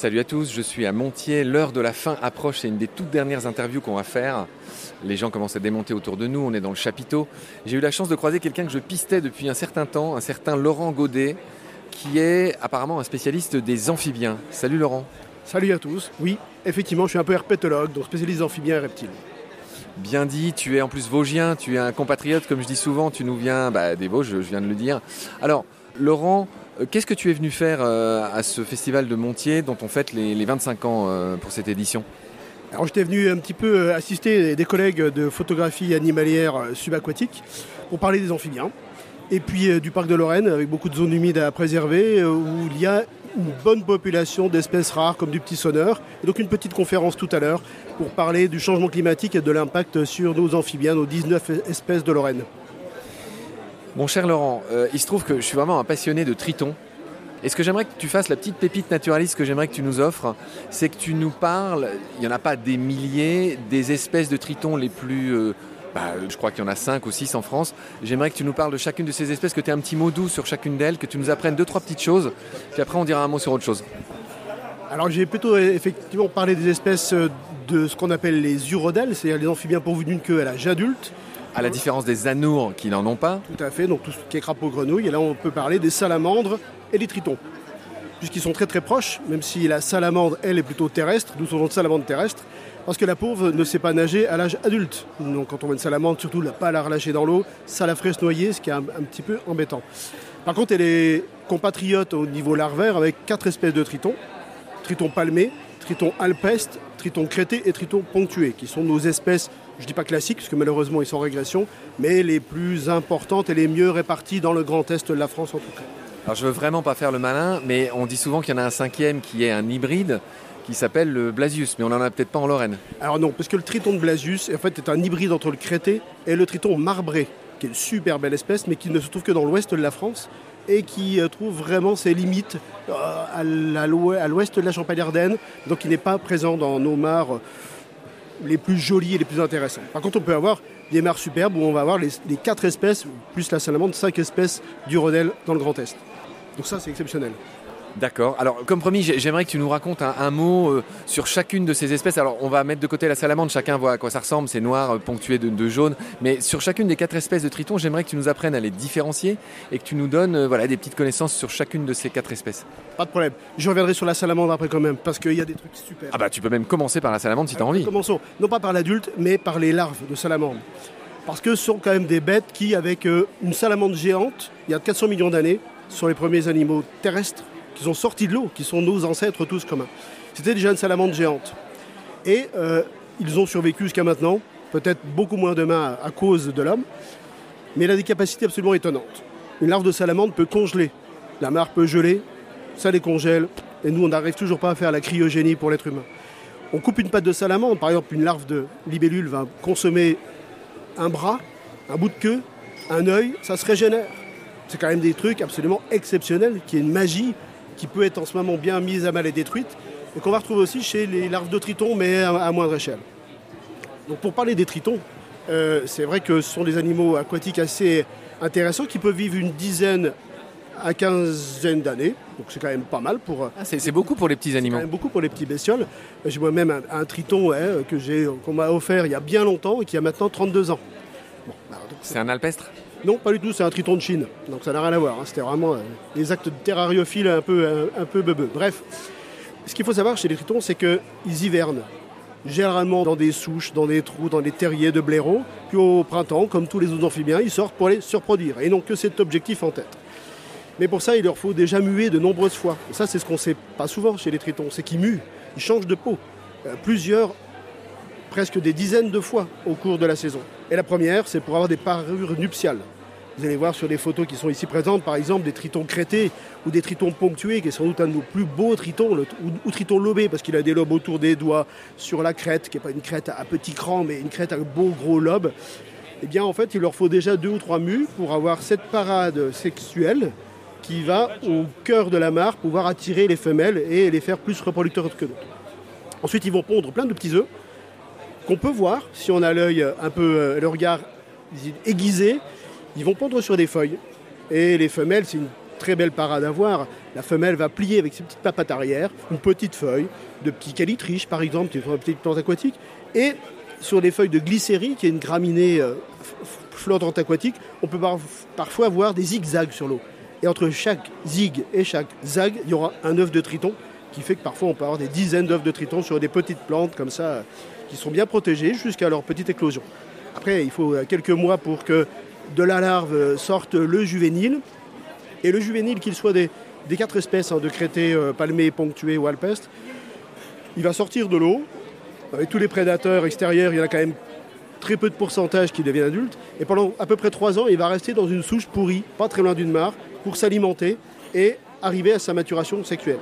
Salut à tous, je suis à Montier, l'heure de la fin approche, c'est une des toutes dernières interviews qu'on va faire. Les gens commencent à démonter autour de nous, on est dans le chapiteau. J'ai eu la chance de croiser quelqu'un que je pistais depuis un certain temps, un certain Laurent Godet, qui est apparemment un spécialiste des amphibiens. Salut Laurent. Salut à tous, oui, effectivement je suis un peu herpétologue, donc spécialiste amphibiens et reptiles. Bien dit, tu es en plus vosgien, tu es un compatriote, comme je dis souvent, tu nous viens bah, des Vosges, je viens de le dire. Alors, Laurent, euh, qu'est-ce que tu es venu faire euh, à ce festival de Montier dont on fête les, 25 ans euh, pour cette édition? Alors j'étais venu un petit peu assister des collègues de photographie animalière subaquatique pour parler des amphibiens. Et puis du parc de Lorraine avec beaucoup de zones humides à préserver où il y a une bonne population d'espèces rares comme du petit sonneur. Donc une petite conférence tout à l'heure pour parler du changement climatique et de l'impact sur nos amphibiens, nos 19 espèces de Lorraine. Mon cher Laurent, euh, il se trouve que je suis vraiment un passionné de tritons. Et ce que j'aimerais que tu fasses, la petite pépite naturaliste que j'aimerais que tu nous offres, c'est que tu nous parles, il n'y en a pas des milliers, des espèces de tritons les plus... Euh, bah, je crois qu'il y en a 5 ou 6 en France. J'aimerais que tu nous parles de chacune de ces espèces, que tu aies un petit mot doux sur chacune d'elles, que tu nous apprennes deux, trois petites choses, puis après on dira un mot sur autre chose. Alors j'ai plutôt effectivement parlé des espèces de ce qu'on appelle les urodèles, c'est-à-dire les amphibiens pourvus d'une queue à l'âge adulte. À la différence des anours qui n'en ont pas. Tout à fait, donc tout ce qui est crapaud grenouille. Et là, on peut parler des salamandres et des tritons. Puisqu'ils sont très très proches, même si la salamandre, elle, est plutôt terrestre, d'où son nom de salamandre terrestre, parce que la pauvre ne sait pas nager à l'âge adulte. Donc quand on voit une salamandre, surtout, ne pas la relâcher dans l'eau, ça la ferait se noyer, ce qui est un, petit peu embêtant. Par contre, elle est compatriote au niveau larvaire avec quatre espèces de tritons. Triton palmé, triton alpeste, triton crété et triton ponctué, qui sont nos espèces je ne dis pas classiques, parce que malheureusement ils sont en régression, mais les plus importantes et les mieux réparties dans le grand est de la France en tout cas. Alors je veux vraiment pas faire le malin, mais on dit souvent qu'il y en a un cinquième qui est un hybride qui s'appelle le Blasius, mais on n'en a peut-être pas en Lorraine. Alors non, parce que le triton de Blasius en fait, est un hybride entre le crété et le triton marbré, qui est une super belle espèce, mais qui ne se trouve que dans l'ouest de la France et qui euh, trouve vraiment ses limites euh, à l'ouest de la Champagne-Ardenne, donc il n'est pas présent dans nos mares les plus jolis et les plus intéressants. Par contre, on peut avoir des mares superbes où on va avoir les, quatre espèces, plus la salamandre, cinq espèces du Rodel dans le Grand Est. Donc ça, c'est exceptionnel. D'accord. Alors, comme promis, j'aimerais que tu nous racontes un, mot euh, sur chacune de ces espèces. Alors, on va mettre de côté la salamandre, chacun voit à quoi ça ressemble, c'est noir, euh, ponctué de, jaune. Mais sur chacune des quatre espèces de tritons, j'aimerais que tu nous apprennes à les différencier et que tu nous donnes euh, voilà, des petites connaissances sur chacune de ces quatre espèces. Pas de problème. Je reviendrai sur la salamandre après quand même, parce qu'il y a des trucs super. Ah bah, tu peux même commencer par la salamandre si tu as envie. Commençons, non pas par l'adulte, mais par les larves de salamandre. Parce que ce sont quand même des bêtes qui, avec une salamandre géante, il y a 400 millions d'années, sont les premiers animaux terrestres qui sont sortis de l'eau, qui sont nos ancêtres tous communs. C'était déjà une salamandre géante. Et euh, ils ont survécu jusqu'à maintenant, peut-être beaucoup moins demain à, cause de l'homme, mais il a des capacités absolument étonnantes. Une larve de salamandre peut congeler, la mare peut geler, ça les congèle, et nous on n'arrive toujours pas à faire la cryogénie pour l'être humain. On coupe une patte de salamandre, par exemple une larve de libellule va consommer un bras, un bout de queue, un œil, ça se régénère. C'est quand même des trucs absolument exceptionnels, qui est une magie qui peut être en ce moment bien mise à mal et détruite, et qu'on va retrouver aussi chez les larves de tritons, mais à, moindre échelle. Donc pour parler des tritons, euh, c'est vrai que ce sont des animaux aquatiques assez intéressants qui peuvent vivre une dizaine à quinzaine d'années. Donc c'est quand même pas mal pour. Ah, c'est beaucoup pour les petits animaux. Quand même beaucoup pour les petits bestioles. J'ai moi-même un, triton que j'ai qu'on m'a offert il y a bien longtemps et qui a maintenant 32 ans. c'est un alpestre? Non, pas du tout, c'est un triton de Chine. Donc ça n'a rien à voir. Hein. C'était vraiment euh, des actes de terrariophiles un peu, un, peu beubeux. Bref, ce qu'il faut savoir chez les tritons, c'est qu'ils hivernent. Généralement dans des souches, dans des trous, dans des terriers de blaireaux. Puis au printemps, comme tous les autres amphibiens, ils sortent pour aller se reproduire. Et n'ont que cet objectif en tête. Mais pour ça, il leur faut déjà muer de nombreuses fois. Ça, c'est ce qu'on ne sait pas souvent chez les tritons. C'est qu'ils muent. Ils changent de peau. Euh, plusieurs, presque des dizaines de fois au cours de la saison. Et la première, c'est pour avoir des parures nuptiales. Vous allez voir sur les photos qui sont ici présentes, par exemple, des tritons crétés ou des tritons ponctués, qui est sans doute un de nos plus beaux tritons, ou, triton lobé, parce qu'il a des lobes autour des doigts, sur la crête, qui n'est pas une crête à petit cran, mais une crête à beau gros lobe. Eh bien, en fait, il leur faut déjà deux ou trois mus pour avoir cette parade sexuelle qui va au cœur de la mare, pouvoir attirer les femelles et les faire plus reproducteurs que d'autres. Ensuite, ils vont pondre plein de petits œufs qu'on peut voir si on a l'œil un peu, euh, le regard aiguisé. Ils vont pondre sur des feuilles. Et les femelles, c'est une très belle parade à voir. La femelle va plier avec ses petites papates arrière, une petite feuille de petits calitriches par exemple, qui sont une petite plante aquatique, et sur les feuilles de glycérie, qui est une graminée euh, flottante aquatique, on peut parfois voir des zigzags sur l'eau. Et entre chaque zig et chaque zag, il y aura un œuf de triton, qui fait que parfois on peut avoir des dizaines d'œufs de triton sur des petites plantes comme ça, qui sont bien protégées jusqu'à leur petite éclosion. Après, il faut quelques mois pour que de la larve sorte le juvénile. Et le juvénile, qu'il soit des, quatre espèces hein, de crétés euh, palmés, ponctués ou alpestres, il va sortir de l'eau. Avec tous les prédateurs extérieurs, il y en a quand même très peu de pourcentage qui deviennent adultes. Et pendant à peu près trois ans, il va rester dans une souche pourrie, pas très loin d'une mare, pour s'alimenter et arriver à sa maturation sexuelle.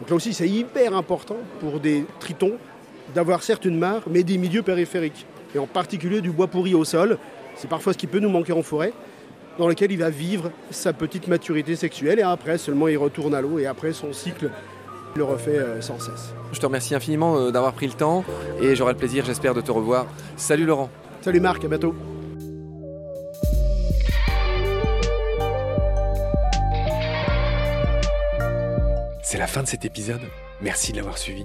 Donc là aussi, c'est hyper important pour des tritons d'avoir certes une mare, mais des milieux périphériques. Et en particulier du bois pourri au sol. C'est parfois ce qui peut nous manquer en forêt, dans lequel il va vivre sa petite maturité sexuelle. Et après, seulement, il retourne à l'eau. Et après, son cycle le refait euh, sans cesse. Je te remercie infiniment euh, d'avoir pris le temps. Et j'aurai le plaisir, j'espère, de te revoir. Salut Laurent. Salut Marc, à bientôt. C'est la fin de cet épisode. Merci de l'avoir suivi.